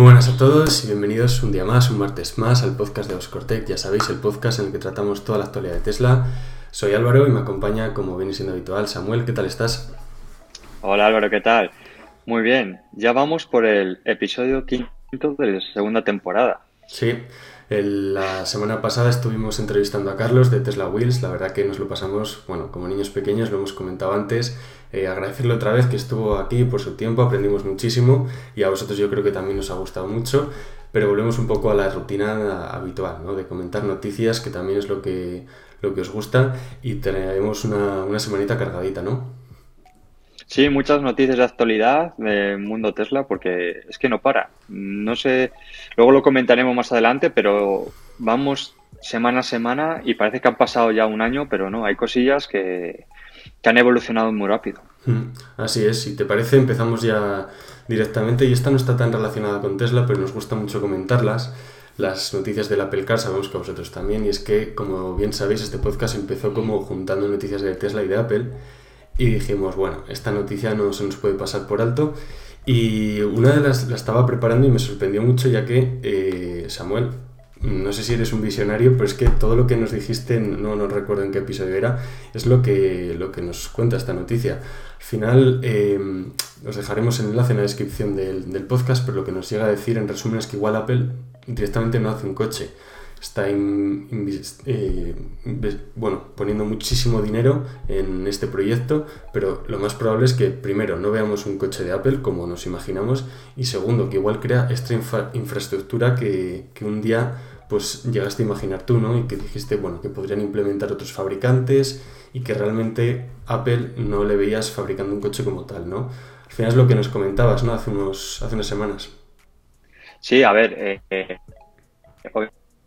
Muy buenas a todos y bienvenidos un día más, un martes más al podcast de Oscortec. Ya sabéis, el podcast en el que tratamos toda la actualidad de Tesla. Soy Álvaro y me acompaña, como viene siendo habitual, Samuel. ¿Qué tal estás? Hola Álvaro, ¿qué tal? Muy bien, ya vamos por el episodio quinto de la segunda temporada. Sí, la semana pasada estuvimos entrevistando a Carlos de Tesla Wheels. La verdad que nos lo pasamos, bueno, como niños pequeños, lo hemos comentado antes. Eh, agradecerle otra vez que estuvo aquí por su tiempo, aprendimos muchísimo y a vosotros yo creo que también nos ha gustado mucho. Pero volvemos un poco a la rutina habitual, ¿no? De comentar noticias, que también es lo que, lo que os gusta, y tenemos una, una semanita cargadita, ¿no? Sí, muchas noticias de actualidad del mundo Tesla porque es que no para. No sé, luego lo comentaremos más adelante, pero vamos semana a semana y parece que han pasado ya un año, pero no, hay cosillas que, han evolucionado muy rápido. Hmm, así es, si te parece empezamos ya directamente y esta no está tan relacionada con Tesla, pero nos gusta mucho comentarlas. Las noticias del Apple Car sabemos que a vosotros también y es que, como bien sabéis, este podcast empezó como juntando noticias de Tesla y de Apple y dijimos, bueno, esta noticia no se nos puede pasar por alto. Y una de las la estaba preparando y me sorprendió mucho ya que, eh, Samuel, no sé si eres un visionario, pero es que todo lo que nos dijiste, no, no recuerdo en qué episodio era, es lo que, lo que nos cuenta esta noticia. Al final, eh, os dejaremos el enlace en la descripción del, del podcast, pero lo que nos llega a decir en resumen es que igual Apple directamente no hace un coche está eh, bueno, poniendo muchísimo dinero en este proyecto, pero lo más probable es que primero no veamos un coche de Apple como nos imaginamos y segundo que igual crea esta infraestructura que, que, un día pues llegaste a imaginar tú, ¿no? Y que dijiste, bueno, que podrían implementar otros fabricantes y que realmente Apple no le veías fabricando un coche como tal, ¿no? Al final es lo que nos comentabas, ¿no? Hace, unos, hace unas semanas. Sí, a ver, eh, eh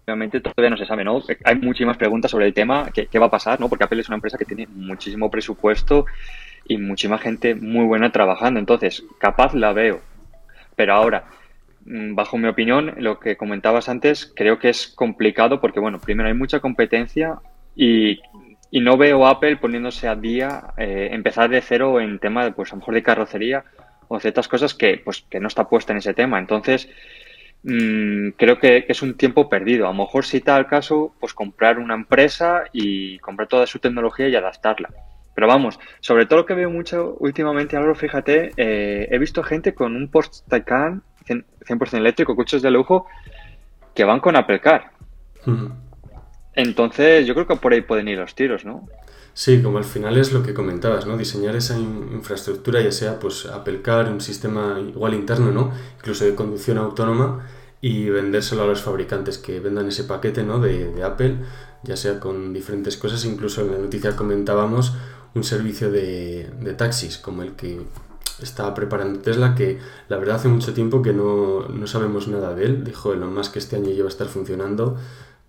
obviamente todavía no se sabe, ¿no? Hay muchísimas preguntas sobre el tema, ¿qué, va a pasar, ¿no? Porque Apple es una empresa que tiene muchísimo presupuesto y muchísima gente muy buena trabajando, entonces, capaz la veo. Pero ahora, mm, bajo mi opinión, lo que comentabas antes, creo que es complicado porque, bueno, primero hay mucha competencia y, no veo Apple poniéndose a día, eh, empezar de cero en tema, de, pues a lo mejor de carrocería o ciertas cosas que, pues, que no está puesta en ese tema. Entonces, Mm, creo que, es un tiempo perdido. A lo mejor si el caso, pues comprar una empresa y comprar toda su tecnología y adaptarla. Pero vamos, sobre todo lo que veo mucho últimamente, ahora fíjate, eh, he visto gente con un Porsche Taycan 100%, eléctrico, coches de lujo, que van con Apple Car. Entonces, yo creo que por ahí pueden ir los tiros, ¿no? Sí, como al final es lo que comentabas, ¿no? Diseñar esa infraestructura, ya sea pues Apple Car, un sistema igual interno, ¿no? Incluso de conducción autónoma y vendérselo a los fabricantes que vendan ese paquete, ¿no? De, Apple, ya sea con diferentes cosas. Incluso en la noticia comentábamos un servicio de, de taxis como el que estaba preparando Tesla, que la verdad hace mucho tiempo que no, no sabemos nada de él. Dijo Elon Musk que este año lleva a estar funcionando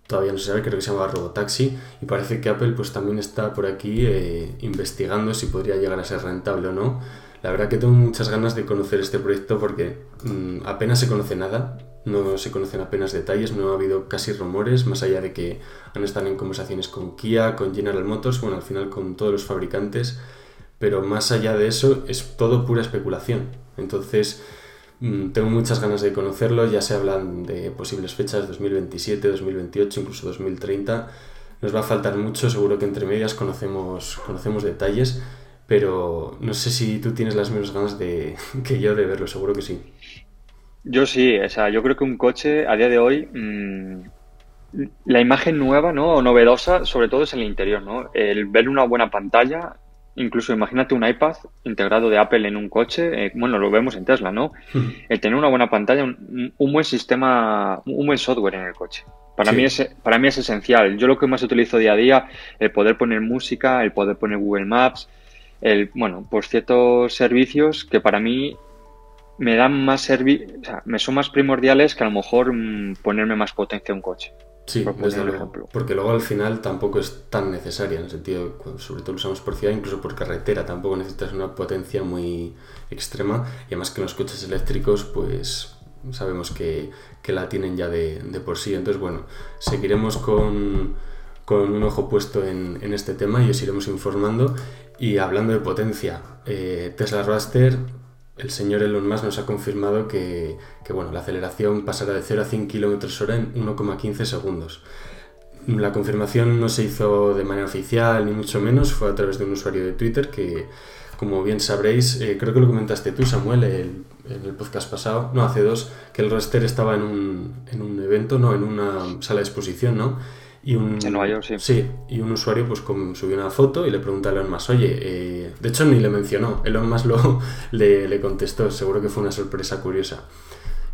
todavía no se sabe, creo que se llama Robotaxi, y parece que Apple pues también está por aquí eh, investigando si podría llegar a ser rentable o no. La verdad que tengo muchas ganas de conocer este proyecto porque mm, apenas se conoce nada, no se conocen apenas detalles, no ha habido casi rumores, más allá de que han estado en conversaciones con Kia, con General Motors, bueno, al final con todos los fabricantes, pero más allá de eso es todo pura especulación. Entonces, tengo muchas ganas de conocerlo, ya se hablan de posibles fechas 2027, 2028, incluso 2030. Nos va a faltar mucho, seguro que entre medias conocemos, conocemos detalles, pero no sé si tú tienes las mismas ganas de, que yo de verlo, seguro que sí. Yo sí, o sea, yo creo que un coche a día de hoy, mmm, la imagen nueva, ¿no? O novedosa, sobre todo es el interior, ¿no? El ver una buena pantalla, Incluso imagínate un iPad integrado de Apple en un coche, eh, bueno, lo vemos en Tesla, ¿no? El tener una buena pantalla, un, buen sistema, un buen software en el coche. Para, mí es, para mí es esencial. Yo lo que más utilizo día a día, el poder poner música, el poder poner Google Maps, el, bueno, por ciertos servicios que para mí me dan más servicio, o sea, me son más primordiales que a lo mejor mm, ponerme más potencia a un coche. Sí, desde luego. Porque luego al final tampoco es tan necesaria, en el sentido, sobre todo lo usamos por ciudad, incluso por carretera, tampoco necesitas una potencia muy extrema. Y además que los coches eléctricos, pues sabemos que, que la tienen ya de, de, por sí. Entonces, bueno, seguiremos con, con un ojo puesto en, en, este tema y os iremos informando. Y hablando de potencia, eh, Tesla Raster el señor Elon Musk nos ha confirmado que, que bueno, la aceleración pasará de 0 a 100 km hora en 1,15 segundos. La confirmación no se hizo de manera oficial, ni mucho menos, fue a través de un usuario de Twitter que, como bien sabréis, eh, creo que lo comentaste tú, Samuel, en el podcast pasado, no, hace dos, que el roster estaba en un, en un evento, no, en una sala de exposición, ¿no? Y un, en Nueva York, sí. Sí, y un usuario pues subió una foto y le pregunta a Elon Musk, oye, eh, de hecho ni le mencionó, Elon Musk lo, le, le contestó, seguro que fue una sorpresa curiosa.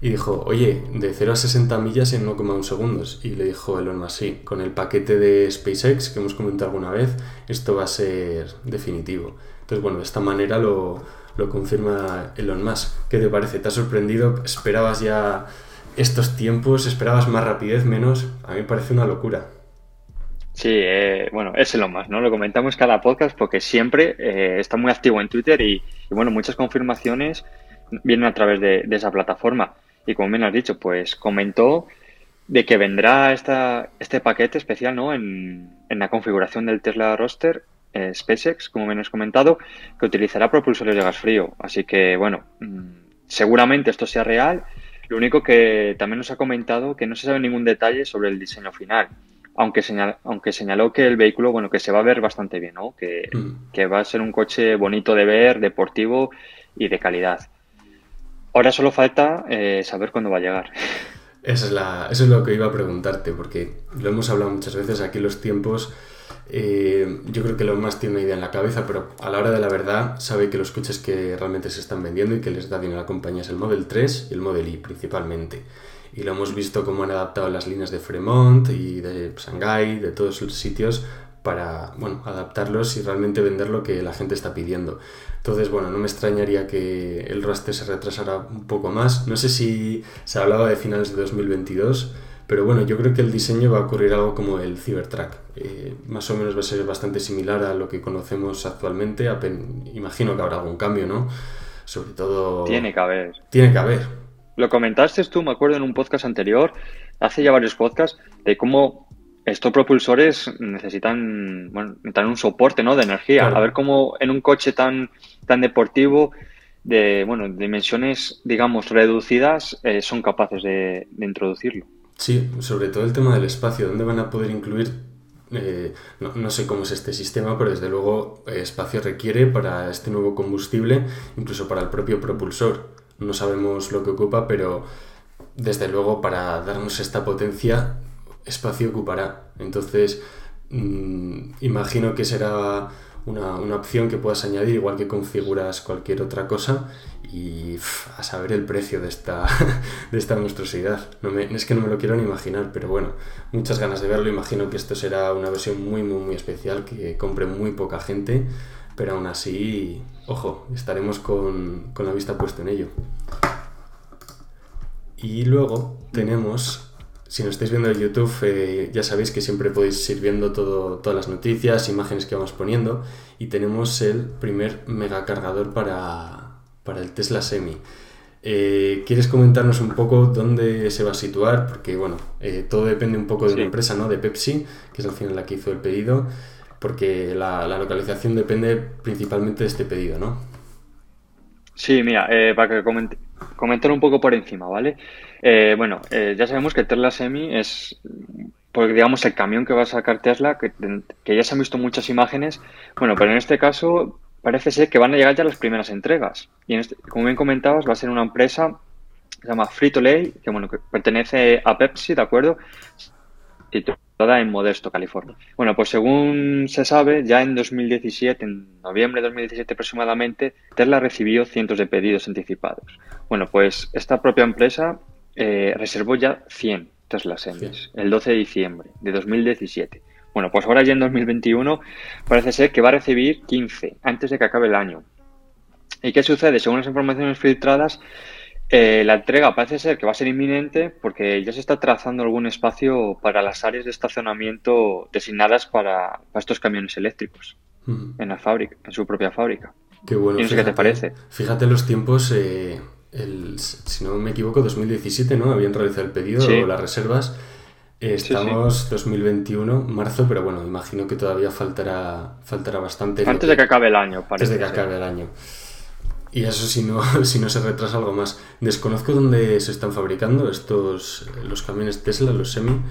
Y dijo, oye, de 0 a 60 millas en 1,1 segundos. Y le dijo Elon Musk, sí, con el paquete de SpaceX que hemos comentado alguna vez, esto va a ser definitivo. Entonces, bueno, de esta manera lo, lo confirma Elon Musk. ¿Qué te parece? ¿Te ha sorprendido? ¿Esperabas ya estos tiempos? ¿Esperabas más rapidez, menos? A mí me parece una locura. Sí, eh, bueno, es Elon Musk, ¿no? Lo comentamos cada podcast porque siempre eh, está muy activo en Twitter y, bueno, muchas confirmaciones vienen a través de, esa plataforma. Y como bien has dicho, pues comentó de que vendrá esta, este paquete especial ¿no? en, en la configuración del Tesla Roster eh, SpaceX, como bien has comentado, que utilizará propulsores de gas frío. Así que, bueno, mmm, seguramente esto sea real. Lo único que también nos ha comentado que no se sabe ningún detalle sobre el diseño final. Aunque, señal, aunque señaló que el vehículo, bueno, que se va a ver bastante bien, ¿no? Que, mm. que va a ser un coche bonito de ver, deportivo y de calidad. Ahora solo falta eh, saber cuándo va a llegar. Esa es la, eso es lo que iba a preguntarte, porque lo hemos hablado muchas veces aquí los tiempos. Eh, yo creo que lo más tiene una idea en la cabeza, pero a la hora de la verdad sabe que los coches que realmente se están vendiendo y que les da dinero a la compañía es el Model 3 y el Model I principalmente. Y lo hemos visto cómo han adaptado las líneas de Fremont y de Shanghai, de todos los sitios, para bueno, adaptarlos y realmente vender lo que la gente está pidiendo. Entonces, bueno, no me extrañaría que el raster se retrasara un poco más. No sé si se hablaba de finales de 2022, pero bueno, yo creo que el diseño va a ocurrir algo como el Cybertruck. Eh, más o menos va a ser bastante similar a lo que conocemos actualmente. Imagino que habrá algún cambio, ¿no? Sobre todo... Tiene que haber. Tiene que haber. Lo comentaste tú, me acuerdo, en un podcast anterior, hace ya varios podcasts, de cómo estos propulsores necesitan, bueno, necesitan un soporte ¿no? de energía. Claro. A ver cómo en un coche tan, tan deportivo, de bueno, dimensiones, digamos, reducidas, eh, son capaces de, de, introducirlo. Sí, sobre todo el tema del espacio, ¿dónde van a poder incluir? Eh, no, no, sé cómo es este sistema, pero desde luego eh, espacio requiere para este nuevo combustible, incluso para el propio propulsor. No sabemos lo que ocupa, pero desde luego para darnos esta potencia espacio ocupará. Entonces, mmm, imagino que será una, una, opción que puedas añadir, igual que configuras cualquier otra cosa, y a saber el precio de esta, de esta monstruosidad. No me, es que no me lo quiero ni imaginar, pero bueno, muchas ganas de verlo. Imagino que esto será una versión muy, muy, muy especial, que compre muy poca gente, pero aún así, ojo, estaremos con, con la vista puesta en ello. Y luego tenemos si nos estáis viendo en YouTube, eh, ya sabéis que siempre podéis ir viendo todo, todas las noticias, imágenes que vamos poniendo. Y tenemos el primer megacargador para, para el Tesla Semi. Eh, ¿Quieres comentarnos un poco dónde se va a situar? Porque, bueno, eh, todo depende un poco de sí. una empresa, ¿no? De Pepsi, que es al final la que hizo el pedido, porque la, la localización depende principalmente de este pedido, ¿no? Sí, mira, eh, para que comente, comentar un poco por encima, ¿vale? Eh, bueno, eh, ya sabemos que Tesla Semi es, pues, digamos, el camión que va a sacar Tesla, que, que, ya se han visto muchas imágenes. Bueno, pero en este caso parece ser que van a llegar ya las primeras entregas. Y este, como bien comentabas, va a ser una empresa que se llama Frito-Lay, que, bueno, que pertenece a Pepsi, ¿de acuerdo? Situada en Modesto, California. Bueno, pues según se sabe, ya en 2017, en noviembre de 2017 aproximadamente, Tesla recibió cientos de pedidos anticipados. Bueno, pues esta propia empresa eh, reservó ya 100 Tesla Semis el 12 de diciembre de 2017. Bueno, pues ahora ya en 2021 parece ser que va a recibir 15 antes de que acabe el año. ¿Y qué sucede? Según las informaciones filtradas, eh, la entrega parece ser que va a ser inminente porque ya se está trazando algún espacio para las áreas de estacionamiento designadas para, para estos camiones eléctricos uh -huh. en la fábrica, en su propia fábrica. Qué bueno. ¿Y no sé fíjate, qué te parece? Fíjate los tiempos. Eh el, si no me equivoco, 2017, ¿no? Habían realizado el pedido sí. o las reservas. Estamos sí, sí. 2021, marzo, pero bueno, imagino que todavía faltará, faltará bastante. Antes de que acabe el año, parece. Antes de que acabe el año. Y eso si no, si no se retrasa algo más. Desconozco dónde se están fabricando estos, los camiones Tesla, los semi,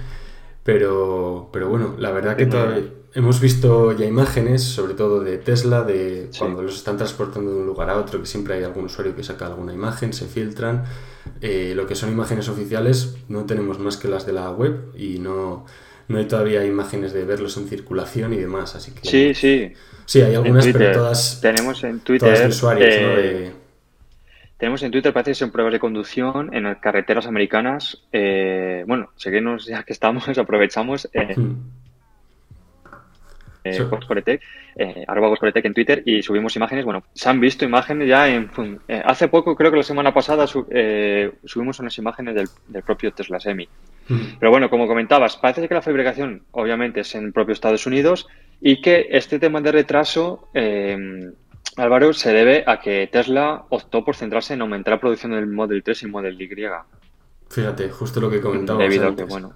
pero, pero bueno, la verdad que todavía hemos visto ya imágenes, sobre todo de Tesla, de cuando los están transportando de un lugar a otro, que siempre hay algún usuario que saca alguna imagen, se filtran. Eh, lo que son imágenes oficiales no tenemos más que las de la web y no, no hay todavía imágenes de verlos en circulación y demás, así que... Sí, sí. Sí, hay algunas, pero todas... Tenemos en Twitter... usuarios, eh, Tenemos en Twitter, parece que son pruebas de conducción en carreteras americanas. Eh, bueno, seguimos ya que estamos, aprovechamos. Eh, hmm. eh, eh, arroba en Twitter y subimos imágenes. Bueno, se han visto imágenes ya en... hace poco, creo que la semana pasada, subimos unas imágenes del, del propio Tesla Semi. Hmm. Pero bueno, como comentabas, parece que la fabricación obviamente es en el propio Estados Unidos y que este tema de retraso, eh, Álvaro, se debe a que Tesla optó por centrarse en aumentar la producción del Model 3 y Model Y. Fíjate, justo lo que comentaba. Debido que, bueno.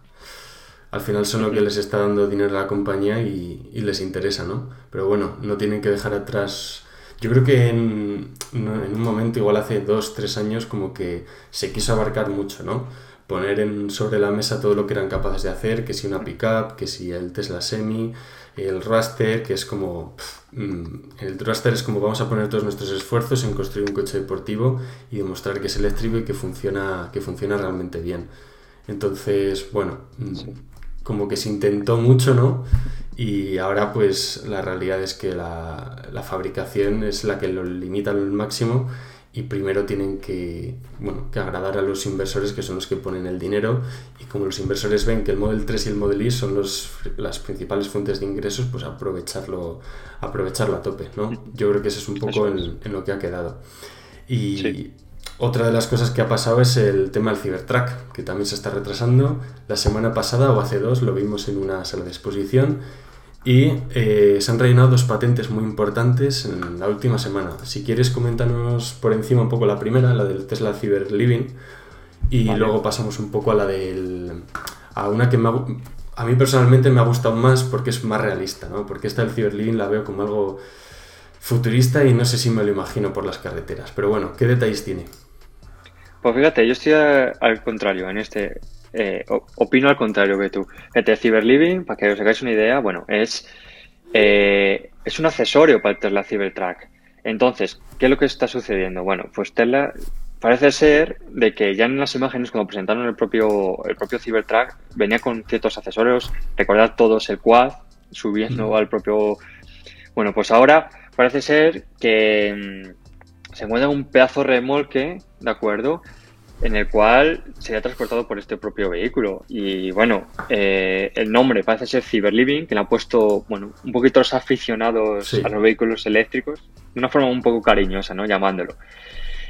Al final son lo que les está dando dinero a la compañía y, les interesa, ¿no? Pero bueno, no tienen que dejar atrás. Yo creo que en, en un momento, igual hace dos, tres años, como que se quiso abarcar mucho, ¿no? Poner en, sobre la mesa todo lo que eran capaces de hacer, que si una pickup, que si el Tesla Semi, el raster, que es como... Mm, el raster es como vamos a poner todos nuestros esfuerzos en construir un coche deportivo y demostrar que es eléctrico y que funciona, que funciona realmente bien. Entonces, bueno, mm, como que se intentó mucho, ¿no? Y ahora pues la realidad es que la, la fabricación es la que lo limita al máximo y primero tienen que, bueno, que agradar a los inversores que son los que ponen el dinero y como los inversores ven que el Model 3 y el Model Y son los, las principales fuentes de ingresos, pues aprovecharlo, aprovecharlo a tope, ¿no? Yo creo que ese es un poco en, lo que ha quedado. Y otra de las cosas que ha pasado es el tema del Cybertruck, que también se está retrasando. La semana pasada o hace dos lo vimos en una sala de exposición y eh, se han rellenado dos patentes muy importantes en la última semana. Si quieres, coméntanos por encima un poco la primera, la del Tesla Cyber Living, y luego pasamos un poco a la del. a una que me a mí personalmente me ha gustado más porque es más realista, ¿no? Porque esta del Cyber Living la veo como algo futurista y no sé si me lo imagino por las carreteras. Pero bueno, ¿qué detalles tiene? Pues fíjate, yo estoy al contrario en este. Eh, opino al contrario que tú. Este Cyberliving, para que os hagáis una idea, bueno, es, eh, es un accesorio para el Tesla Cybertruck. Entonces, ¿qué es lo que está sucediendo? Bueno, pues Tesla parece ser de que ya en las imágenes, cuando presentaron el propio, el propio Cybertruck, venía con ciertos accesorios. Recordad todos el quad subiendo al propio. Bueno, pues ahora parece ser que mm, se encuentra un pedazo de remolque, ¿de acuerdo? En el cual sería transportado por este propio vehículo. Y bueno, eh, el nombre parece ser Cyberliving, que le han puesto, bueno, un poquito los aficionados a los vehículos eléctricos, de una forma un poco cariñosa, ¿no? Llamándolo.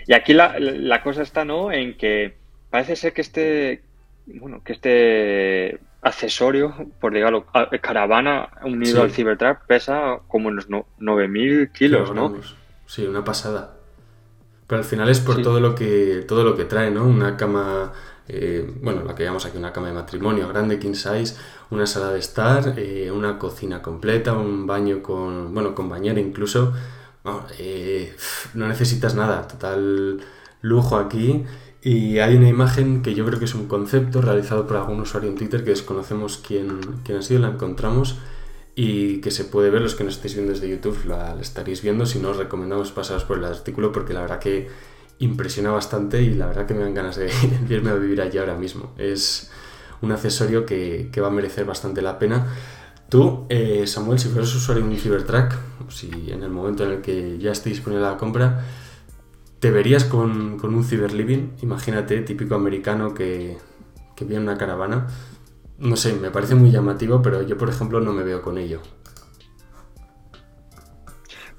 Y aquí la, la cosa está, ¿no? En que parece ser que este, bueno, que este accesorio, por digamos, caravana unido al Cybertruck pesa como unos 9.000 kilos, ¿no? Sí, una pasada. Pero al final es por todo lo que todo lo que trae, ¿no? Una cama, eh, bueno, la que llamamos aquí una cama de matrimonio grande, king size, una sala de estar, eh, una cocina completa, un baño con, bueno, con bañera incluso. Eh, no necesitas nada, total lujo aquí. Y hay una imagen que yo creo que es un concepto realizado por algún usuario en Twitter que desconocemos quién, quién ha sido, la encontramos y que se puede ver, los que nos estéis viendo desde YouTube la, estaréis viendo, si no os recomendamos pasaros por el artículo porque la verdad que impresiona bastante y la verdad que me dan ganas de irme a vivir allí ahora mismo. Es un accesorio que, que va a merecer bastante la pena. Tú, eh, Samuel, si fueras usuario de un Cybertruck, si en el momento en el que ya esté disponible la compra, ¿te verías con, con un Cyberliving? Imagínate, típico americano que, que viene una caravana no sé, me parece muy llamativo, pero yo, por ejemplo, no me veo con ello.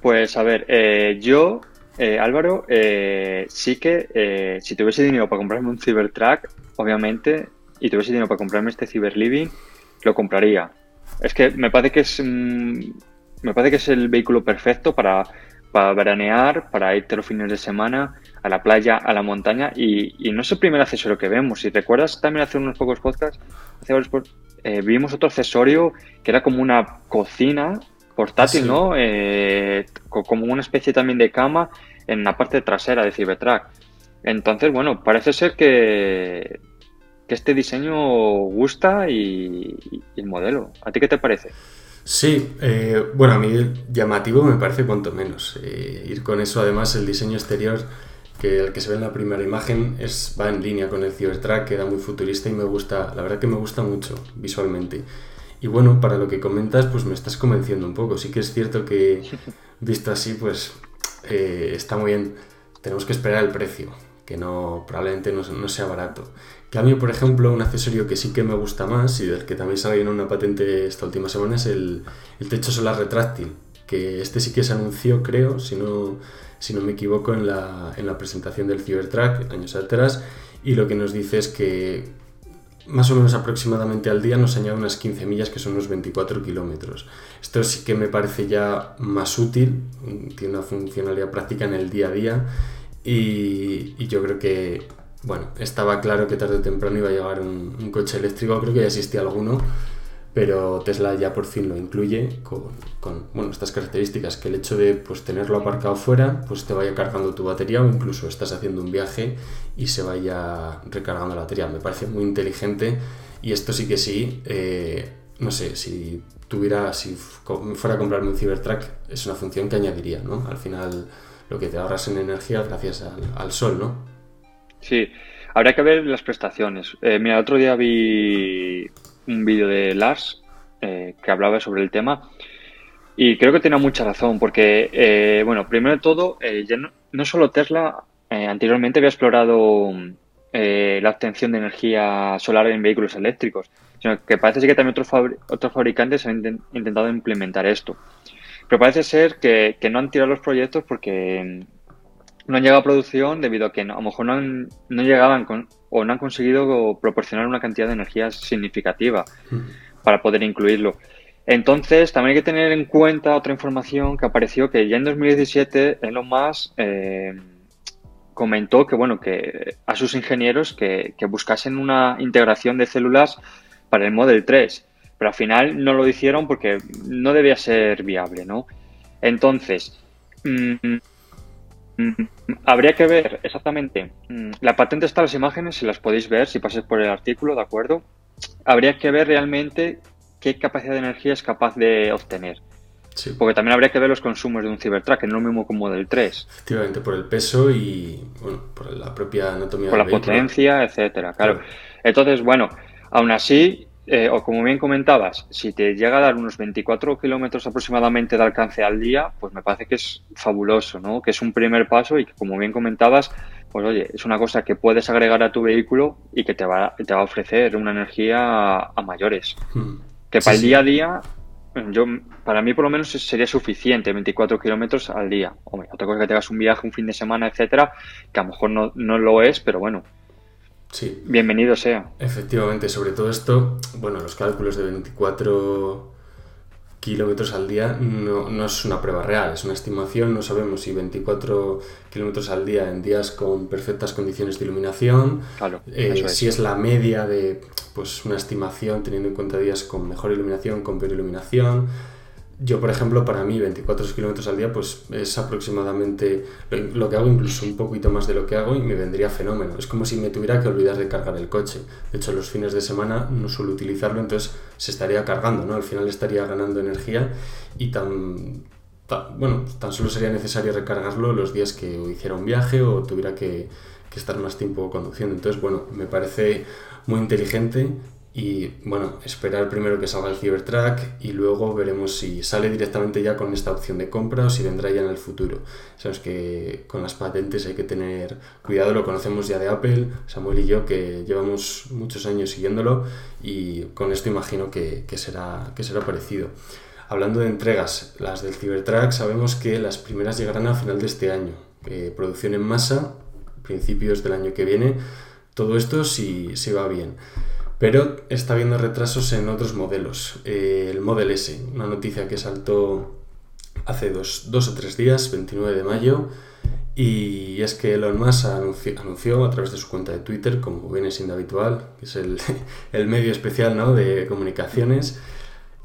Pues a ver, eh, yo, eh, Álvaro, eh, sí que si tuviese dinero para comprarme un Cybertruck, obviamente, y tuviese dinero para comprarme este Cyberliving, lo compraría. Es que me parece que es me parece que es el vehículo perfecto para, para veranear, para irte los fines de semana a la playa, a la montaña, y, no es el primer accesorio que vemos. Si recuerdas también hace unos pocos podcasts, hace eh, vimos otro accesorio que era como una cocina portátil, ¿no? Eh, como una especie también de cama en la parte trasera de Cybertruck. Entonces, bueno, parece ser que, que este diseño gusta y, el modelo. ¿A ti qué te parece? Sí, eh, bueno, a mí llamativo me parece cuanto menos. Eh, ir con eso, además, el diseño exterior que el que se ve en la primera imagen es, va en línea con el Cybertruck, queda muy futurista y me gusta, la verdad que me gusta mucho visualmente. Y bueno, para lo que comentas, pues me estás convenciendo un poco. Sí que es cierto que visto así, pues eh, está muy bien. Tenemos que esperar el precio, que no probablemente no, sea barato. Cambio, por ejemplo, un accesorio que sí que me gusta más y del que también salió en una patente esta última semana es el, el techo solar retráctil, que este sí que se anunció, creo, si no, si no me equivoco, en la, en la presentación del Cybertruck años atrás, y lo que nos dice es que más o menos aproximadamente al día nos añade unas 15 millas que son unos 24 kilómetros. Esto sí que me parece ya más útil, tiene una funcionalidad práctica en el día a día y, yo creo que, bueno, estaba claro que tarde o temprano iba a llegar un, un coche eléctrico, creo que ya existía alguno, pero Tesla ya por fin lo incluye con, bueno, estas características, que el hecho de pues, tenerlo aparcado fuera, pues te vaya cargando tu batería o incluso estás haciendo un viaje y se vaya recargando la batería. Me parece muy inteligente y esto sí que sí, eh, no sé, si tuviera, si fuera a comprarme un Cybertruck, es una función que añadiría, ¿no? Al final lo que te ahorras en energía gracias al, al sol, ¿no? Sí, habría que ver las prestaciones. Eh, mira, otro día vi un vídeo de Lars eh, que hablaba sobre el tema y creo que tenía mucha razón porque, eh, bueno, primero de todo, eh, ya no, solo Tesla, anteriormente había explorado la obtención de energía solar en vehículos eléctricos, sino que parece que también otros, otros fabricantes han intentado implementar esto. Pero parece ser que, que no han tirado los proyectos porque no han llegado a producción debido a que a lo mejor no, han, no llegaban con, o no han conseguido proporcionar una cantidad de energía significativa para poder incluirlo. Entonces, también hay que tener en cuenta otra información que apareció que ya en 2017 Elon Musk eh, comentó que, bueno, que a sus ingenieros que, que, buscasen una integración de células para el Model 3, pero al final no lo hicieron porque no debía ser viable, ¿no? Entonces, mm, Mm, habría que ver exactamente. Mm, la patente está en las imágenes, si las podéis ver, si pasáis por el artículo, ¿de acuerdo? Habría que ver realmente qué capacidad de energía es capaz de obtener. Porque también habría que ver los consumos de un Cybertruck, que no es lo mismo como del 3. Efectivamente, por el peso y bueno, por la propia anatomía Por la potencia, etcétera, claro. Entonces, bueno, aún así, eh, o como bien comentabas, si te llega a dar unos 24 kilómetros aproximadamente de alcance al día, pues me parece que es fabuloso, ¿no? Que es un primer paso y que, como bien comentabas, pues oye, es una cosa que puedes agregar a tu vehículo y que te va, te va a ofrecer una energía a, mayores. Hmm. Que para el día a día, yo, para mí por lo menos sería suficiente 24 kilómetros al día. Hombre, otra cosa que tengas un viaje, un fin de semana, etcétera, que a lo mejor no, no lo es, pero bueno, Sí. Bienvenido sea. Efectivamente, sobre todo esto, bueno, los cálculos de 24 kilómetros al día no, es una prueba real, es una estimación, no sabemos si 24 kilómetros al día en días con perfectas condiciones de iluminación, eh, si es la media de pues una estimación teniendo en cuenta días con mejor iluminación, con peor iluminación, yo, por ejemplo, para mí 24 kilómetros al día pues es aproximadamente lo que hago, incluso un poquito más de lo que hago y me vendría fenómeno. Es como si me tuviera que olvidar de cargar el coche. De hecho, los fines de semana no suelo utilizarlo, entonces se estaría cargando, ¿no? Al final estaría ganando energía y tan, bueno, tan solo sería necesario recargarlo los días que hiciera un viaje o tuviera que, que estar más tiempo conduciendo. Entonces, bueno, me parece muy inteligente y bueno, esperar primero que salga el Cybertruck y luego veremos si sale directamente ya con esta opción de compra o si vendrá ya en el futuro. Sabemos que con las patentes hay que tener cuidado, lo conocemos ya de Apple, Samuel y yo, que llevamos muchos años siguiéndolo y con esto imagino que, será, que será parecido. Hablando de entregas, las del Cybertruck sabemos que las primeras llegarán a final de este año. producción en masa, principios del año que viene. Todo esto si, si va bien. Pero está habiendo retrasos en otros modelos. Eh, el Model S, una noticia que saltó hace dos, o tres días, 29 de mayo, y es que Elon Musk anunció, a través de su cuenta de Twitter, como viene siendo habitual, que es el, medio especial ¿no? de comunicaciones,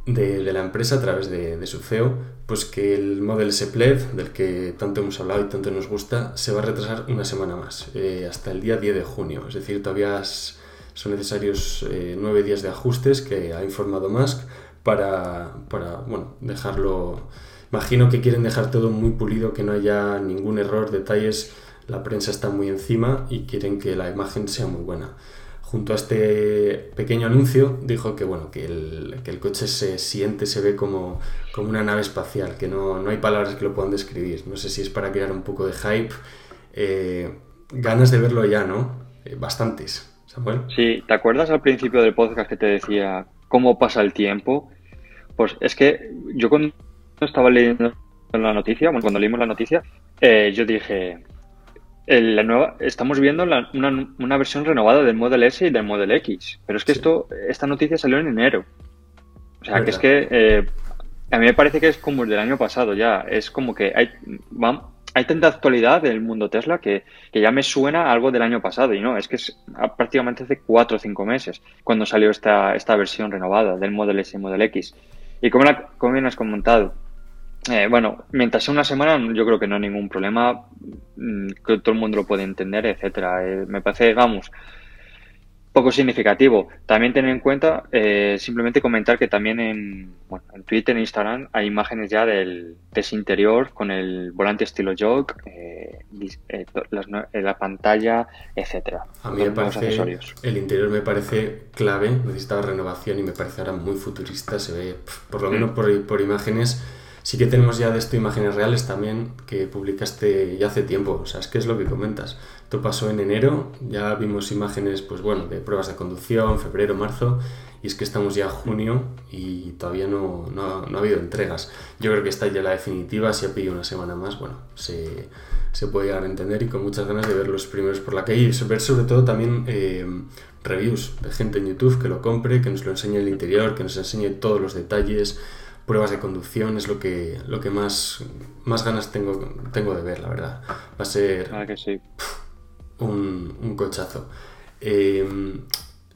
de, la empresa a través de, su CEO, pues que el Model S Plaid, del que tanto hemos hablado y tanto nos gusta, se va a retrasar una semana más, eh, hasta el día 10 de junio. Es decir, todavía son necesarios eh, nueve días de ajustes que ha informado Musk para, para bueno, dejarlo... Imagino que quieren dejar todo muy pulido, que no haya ningún error, detalles. La prensa está muy encima y quieren que la imagen sea muy buena junto a este pequeño anuncio, dijo que, bueno, que, el, que el coche se siente, se ve como, como una nave espacial, que no, no, hay palabras que lo puedan describir. No sé si es para crear un poco de hype. Eh, ganas de verlo ya, ¿no? Eh, bastantes, Samuel. Sí, ¿te acuerdas al principio del podcast que te decía cómo pasa el tiempo? Pues es que yo cuando estaba leyendo la noticia, bueno, cuando leímos la noticia, eh, yo dije, la nueva, estamos viendo una, versión renovada del Model S y del Model X. Pero es que esto, esta noticia salió en enero. O sea, que es que eh, a mí me parece que es como el del año pasado ya. Es como que hay, hay tanta actualidad del mundo Tesla que, ya me suena algo del año pasado. Y no, es que es prácticamente hace cuatro o cinco meses cuando salió esta, esta versión renovada del Model S y Model X. Y como, la, como bien has comentado, eh, bueno, mientras sea una semana, yo creo que no hay ningún problema, mm, que todo el mundo lo puede entender, etcétera. Eh, me parece, vamos, poco significativo. También tener en cuenta, eh, simplemente comentar que también en, bueno, en Twitter, en Instagram, hay imágenes ya del, de interior con el volante estilo jog, la pantalla, etcétera. A mí me parece, el interior me parece clave, necesitaba renovación y me parece ahora muy futurista, se ve, por lo mm. menos por, por imágenes Sí que tenemos ya de esto imágenes reales también que publicaste ya hace tiempo. O sea, es que es lo que comentas. Esto pasó en enero, ya vimos imágenes, pues bueno, de pruebas de conducción, febrero, marzo, y es que estamos ya junio y todavía no, no, no ha habido entregas. Yo creo que esta ya la definitiva, si ha pedido una semana más, bueno, se, se, puede llegar a entender y con muchas ganas de ver los primeros por la calle y ver sobre todo también eh, reviews de gente en YouTube que lo compre, que nos lo enseñe el interior, que nos enseñe todos los detalles pruebas de conducción es lo que, lo que más, más ganas tengo, tengo de ver, la verdad. Va a ser un, un, cochazo. Eh,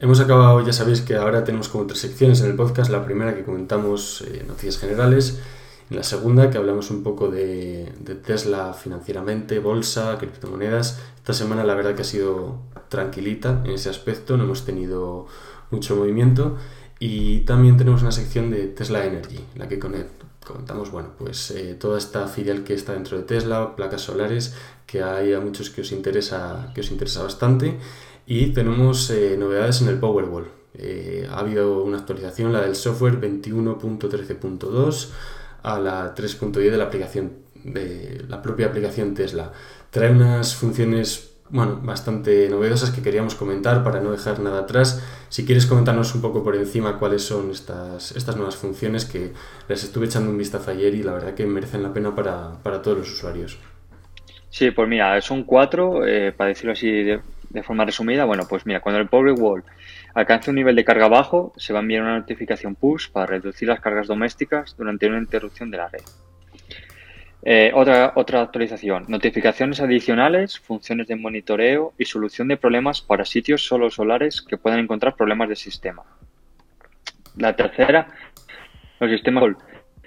hemos acabado, ya sabéis que ahora tenemos como tres secciones en el podcast. La primera que comentamos eh, noticias generales. En la segunda que hablamos un poco de, de, Tesla financieramente, bolsa, criptomonedas. Esta semana la verdad que ha sido tranquilita en ese aspecto, no hemos tenido mucho movimiento. Y también tenemos una sección de Tesla Energy, en la que comentamos, bueno, pues eh, toda esta filial que está dentro de Tesla, placas solares, que hay a muchos que os interesa, que os interesa bastante. Y tenemos eh, novedades en el Powerwall. Eh, ha habido una actualización, la del software 21.13.2 a la 3.10 de la aplicación de la propia aplicación Tesla. Trae unas funciones bueno, bastante novedosas que queríamos comentar para no dejar nada atrás. Si quieres comentarnos un poco por encima cuáles son estas, estas nuevas funciones que les estuve echando un vistazo ayer y la verdad que merecen la pena para, todos los usuarios. Sí, pues mira, son cuatro, eh, para decirlo así de, forma resumida. Bueno, pues mira, cuando el Powerwall alcance un nivel de carga bajo, se va a enviar una notificación push para reducir las cargas domésticas durante una interrupción de la red. Eh, otra, otra actualización, notificaciones adicionales, funciones de monitoreo y solución de problemas para sitios solo solares que puedan encontrar problemas de sistema. La tercera, los sistemas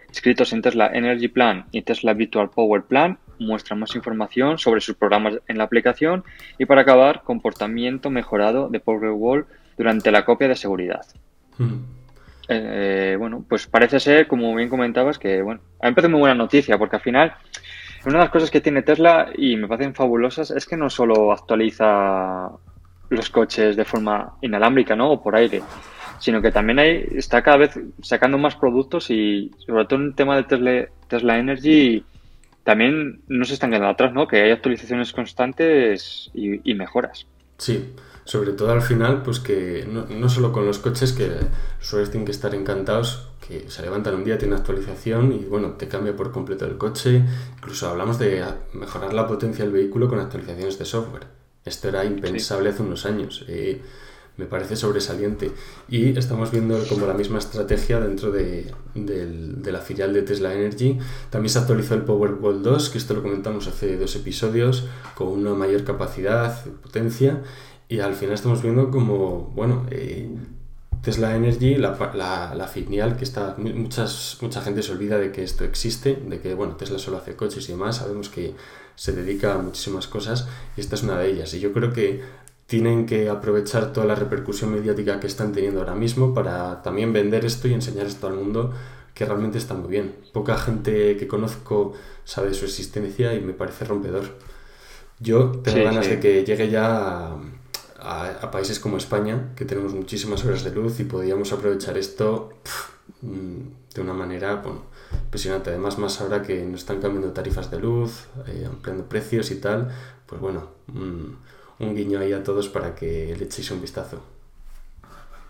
inscritos en Tesla Energy Plan y Tesla Virtual Power Plan muestran más información sobre sus programas en la aplicación y para acabar, comportamiento mejorado de Powerwall durante la copia de seguridad. Mm. Eh, bueno, pues parece ser, como bien comentabas, que bueno, ha empezado muy buena noticia, porque al final, una de las cosas que tiene Tesla y me parecen fabulosas es que no solo actualiza los coches de forma inalámbrica, ¿no? O por aire, sino que también hay, está cada vez sacando más productos y sobre todo en el tema de Tesla, Tesla Energy también no se están quedando atrás, ¿no? Que hay actualizaciones constantes y, y mejoras. Sí, sobre todo al final, pues que no, no solo con los coches, que los usuarios tienen que estar encantados, que se levantan un día, tiene actualización y bueno, te cambia por completo el coche. Incluso hablamos de mejorar la potencia del vehículo con actualizaciones de software. Esto era impensable hace unos años. Eh, me parece sobresaliente. Y estamos viendo como la misma estrategia dentro de, de, la filial de Tesla Energy. También se actualizó el Powerwall 2, que esto lo comentamos hace dos episodios, con una mayor capacidad, potencia. Y al final estamos viendo como, bueno, eh, Tesla Energy, la, la, la, filial que está, muchas, mucha gente se olvida de que esto existe, de que bueno, Tesla solo hace coches y demás, sabemos que se dedica a muchísimas cosas y esta es una de ellas. Y yo creo que tienen que aprovechar toda la repercusión mediática que están teniendo ahora mismo para también vender esto y enseñar esto al mundo que realmente está muy bien. Poca gente que conozco sabe de su existencia y me parece rompedor. Yo tengo ganas de que llegue ya a, países como España, que tenemos muchísimas horas de luz y podríamos aprovechar esto mm, de una manera bueno, impresionante. Además, más ahora que nos están cambiando tarifas de luz, eh, ampliando precios y tal, pues bueno, mm, un guiño ahí a todos para que le echéis un vistazo.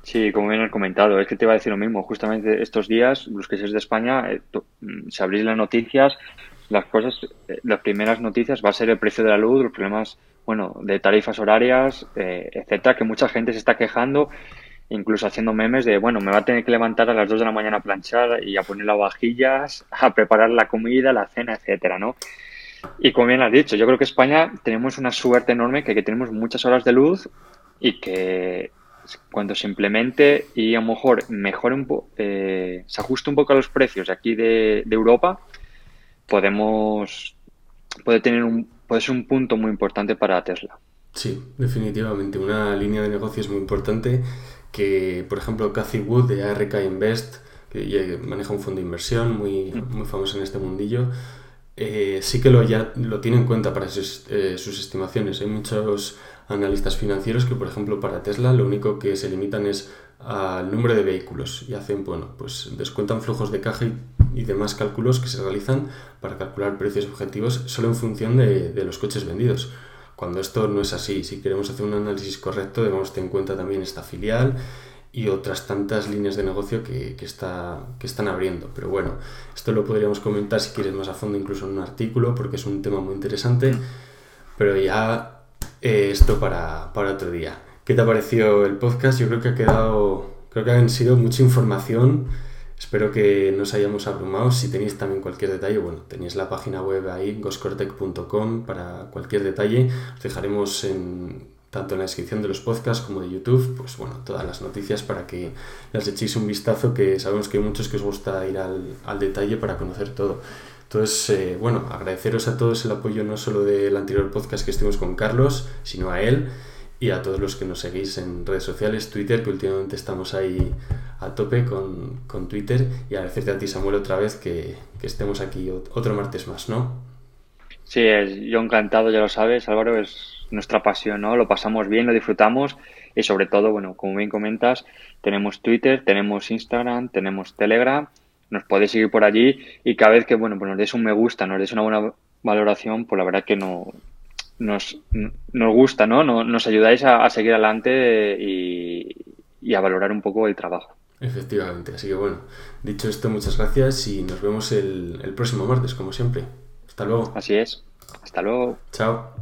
Sí, como bien has comentado, es que te iba a decir lo mismo. Justamente estos días, los que seas de España, eh, mm, si abrís las noticias, las cosas, eh, las primeras noticias va a ser el precio de la luz, los problemas, bueno, de tarifas horarias, eh, etcétera, que mucha gente se está quejando, incluso haciendo memes de, bueno, me va a tener que levantar a las 2 de la mañana a planchar y a poner las vajillas, a preparar la comida, la cena, etcétera, ¿no? Y como bien has dicho, yo creo que España tenemos una suerte enorme que, que tenemos muchas horas de luz y que cuando se implemente y a lo mejor mejore un eh, se ajuste un poco a los precios aquí de, de Europa, podemos puede tener un puede ser un punto muy importante para Tesla. Sí, definitivamente una línea de negocios muy importante que, por ejemplo, Cathy Wood de ARK Invest, que maneja un fondo de inversión muy, muy famoso en este mundillo, eh, sí que lo, ya, lo tiene en cuenta para sus, eh, sus estimaciones. Hay muchos analistas financieros que, por ejemplo, para Tesla lo único que se limitan es al número de vehículos y hacen, bueno, pues descuentan flujos de caja y, demás cálculos que se realizan para calcular precios objetivos solo en función de, de, los coches vendidos. Cuando esto no es así, si queremos hacer un análisis correcto debemos tener en cuenta también esta filial y otras tantas líneas de negocio que, que, está, que están abriendo. Pero bueno, esto lo podríamos comentar si quieres más a fondo incluso en un artículo porque es un tema muy interesante. Pero ya eh, esto para, para, otro día. ¿Qué te ha parecido el podcast? Yo creo que ha quedado, creo que han sido mucha información. Espero que nos hayamos abrumado. Si tenéis también cualquier detalle, bueno, tenéis la página web ahí, goscortec.com para cualquier detalle. Os dejaremos en, tanto en la descripción de los podcasts como de YouTube, pues bueno, todas las noticias para que las echéis un vistazo, que sabemos que hay muchos que os gusta ir al, al detalle para conocer todo. Entonces, eh, bueno, agradeceros a todos el apoyo no solo del anterior podcast que estuvimos con Carlos, sino a él y a todos los que nos seguís en redes sociales, Twitter, que últimamente estamos ahí a tope con, con Twitter, y agradecerte a ti, Samuel, otra vez que, que estemos aquí otro martes más, ¿no? Sí, yo encantado, ya lo sabes, Álvaro, es nuestra pasión, ¿no? Lo pasamos bien, lo disfrutamos y sobre todo, bueno, como bien comentas, tenemos Twitter, tenemos Instagram, tenemos Telegram nos podéis seguir por allí y cada vez que bueno pues nos deis un me gusta, nos deis una buena valoración, pues la verdad que no nos, nos gusta, ¿no? Nos, ayudáis a, seguir adelante y, a valorar un poco el trabajo. Efectivamente, así que bueno, dicho esto, muchas gracias y nos vemos el, el próximo martes, como siempre. Hasta luego. Así es. Hasta luego. Chao.